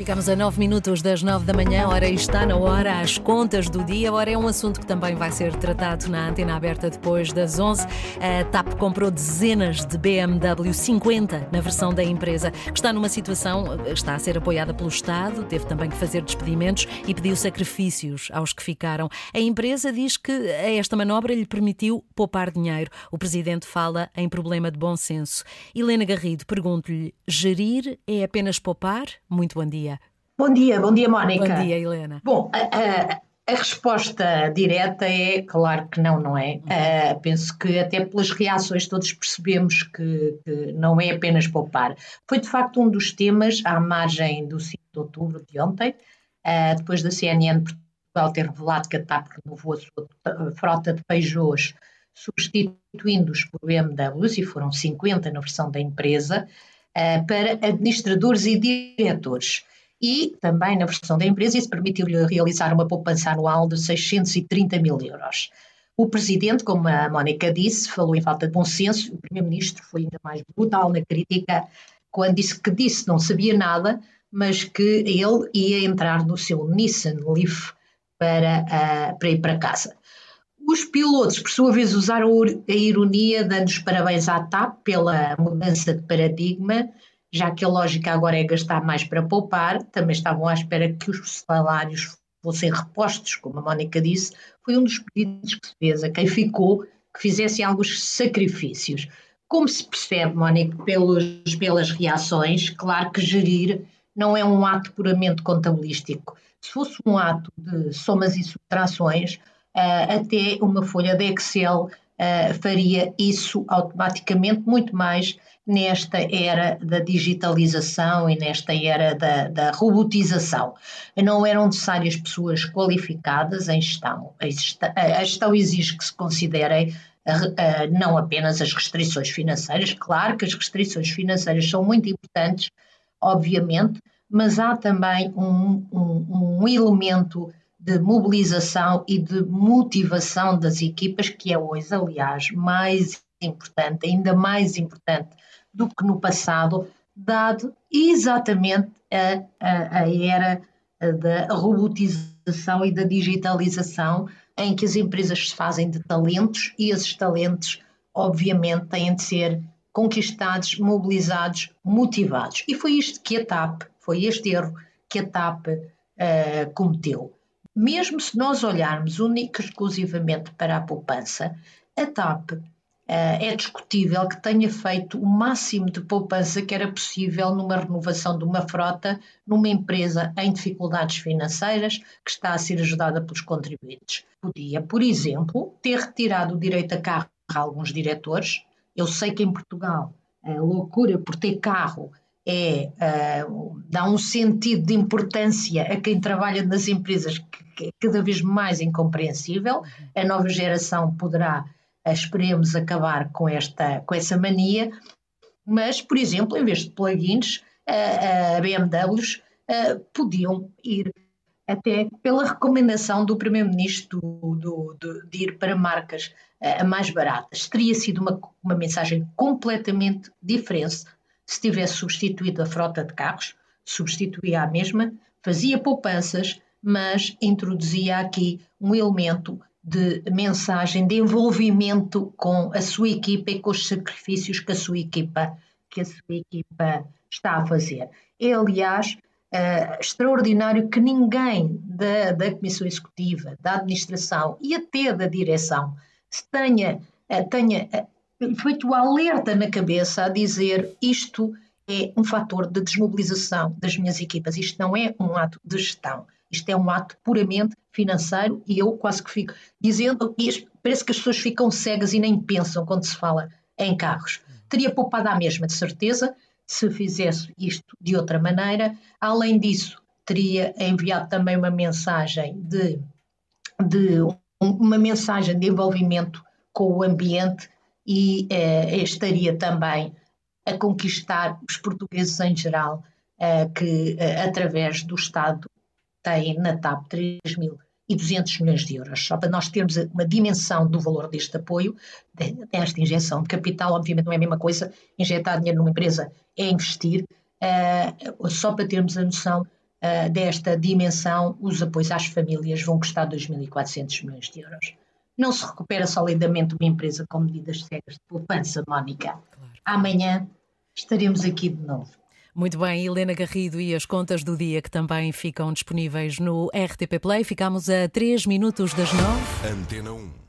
Ficamos a 9 minutos das 9 da manhã, ora está na hora, as contas do dia. Ora, é um assunto que também vai ser tratado na antena aberta depois das 11. A TAP comprou dezenas de BMW 50 na versão da empresa, que está numa situação, está a ser apoiada pelo Estado, teve também que fazer despedimentos e pediu sacrifícios aos que ficaram. A empresa diz que esta manobra lhe permitiu poupar dinheiro. O presidente fala em problema de bom senso. Helena Garrido, pergunto-lhe: gerir é apenas poupar? Muito bom dia. Bom dia, bom dia, Mónica. Bom dia, Helena. Bom, a, a, a, resposta direta é claro que não, não é? Uh, penso que até pelas reações todos percebemos que, que, não é apenas poupar. Foi de facto um dos temas à margem do 5 de outubro de ontem, uh, depois da CNN Portugal ter revelado que a TAP renovou a sua frota de Peugeots substituindo-os por BMWs, e foram 50 na versão da empresa, uh, para administradores e diretores e também na versão da empresa isso permitiu-lhe realizar uma poupança anual de 630 mil euros. O presidente, como a Mónica disse, falou em falta de bom senso, o primeiro-ministro foi ainda mais brutal na crítica quando disse que disse não sabia nada, mas que ele ia entrar no seu Nissan Leaf para, uh, para ir para casa. Os pilotos, por sua vez, usaram a ironia, dando os parabéns à TAP pela mudança de paradigma, já que a lógica agora é gastar mais para poupar, também estavam à espera que os salários fossem repostos, como a Mónica disse, foi um dos pedidos que se fez a quem ficou que fizessem alguns sacrifícios. Como se percebe, Mónica, pelos, pelas reações, claro que gerir não é um ato puramente contabilístico. Se fosse um ato de somas e subtrações, uh, até uma folha de Excel uh, faria isso automaticamente muito mais nesta era da digitalização e nesta era da, da robotização. Não eram necessárias pessoas qualificadas em gestão. A gestão exige que se considerem não apenas as restrições financeiras, claro que as restrições financeiras são muito importantes, obviamente, mas há também um, um, um elemento de mobilização e de motivação das equipas, que é hoje, aliás, mais importante, ainda mais importante do que no passado, dado exatamente a, a, a era da robotização e da digitalização, em que as empresas se fazem de talentos e esses talentos, obviamente, têm de ser conquistados, mobilizados, motivados. E foi isto que a TAP, foi este erro que a TAP uh, cometeu. Mesmo se nós olharmos única e exclusivamente para a poupança, a TAP eh, é discutível que tenha feito o máximo de poupança que era possível numa renovação de uma frota numa empresa em dificuldades financeiras que está a ser ajudada pelos contribuintes. Podia, por exemplo, ter retirado o direito a carro a alguns diretores. Eu sei que em Portugal a loucura por ter carro é, uh, dá um sentido de importância a quem trabalha nas empresas que, é cada vez mais incompreensível. A nova geração poderá esperemos acabar com, esta, com essa mania, mas, por exemplo, em vez de plugins, a, a BMWs a, podiam ir até pela recomendação do Primeiro-Ministro de ir para marcas a, mais baratas. Teria sido uma, uma mensagem completamente diferente se tivesse substituído a frota de carros, substituía a mesma, fazia poupanças, mas introduzia aqui um elemento de mensagem, de envolvimento com a sua equipa e com os sacrifícios que a sua equipa, que a sua equipa está a fazer. É, aliás, uh, extraordinário que ninguém da, da Comissão Executiva, da Administração e até da Direção tenha, uh, tenha uh, feito o alerta na cabeça a dizer isto é um fator de desmobilização das minhas equipas, isto não é um ato de gestão isto é um ato puramente financeiro e eu quase que fico dizendo, parece que as pessoas ficam cegas e nem pensam quando se fala em carros. Teria poupado à mesma, de certeza, se fizesse isto de outra maneira. Além disso, teria enviado também uma mensagem de, de uma mensagem de envolvimento com o ambiente e eh, estaria também a conquistar os portugueses em geral, eh, que eh, através do Estado tem na TAP 3.200 milhões de euros. Só para nós termos uma dimensão do valor deste apoio, desta injeção de capital, obviamente não é a mesma coisa, injetar dinheiro numa empresa é investir, só para termos a noção desta dimensão, os apoios às famílias vão custar 2.400 milhões de euros. Não se recupera solidamente uma empresa com medidas cegas de poupança, Mónica. Claro. Amanhã estaremos aqui de novo. Muito bem, Helena Garrido e as contas do dia que também ficam disponíveis no RTP Play. Ficamos a 3 minutos das 9. Antena 1.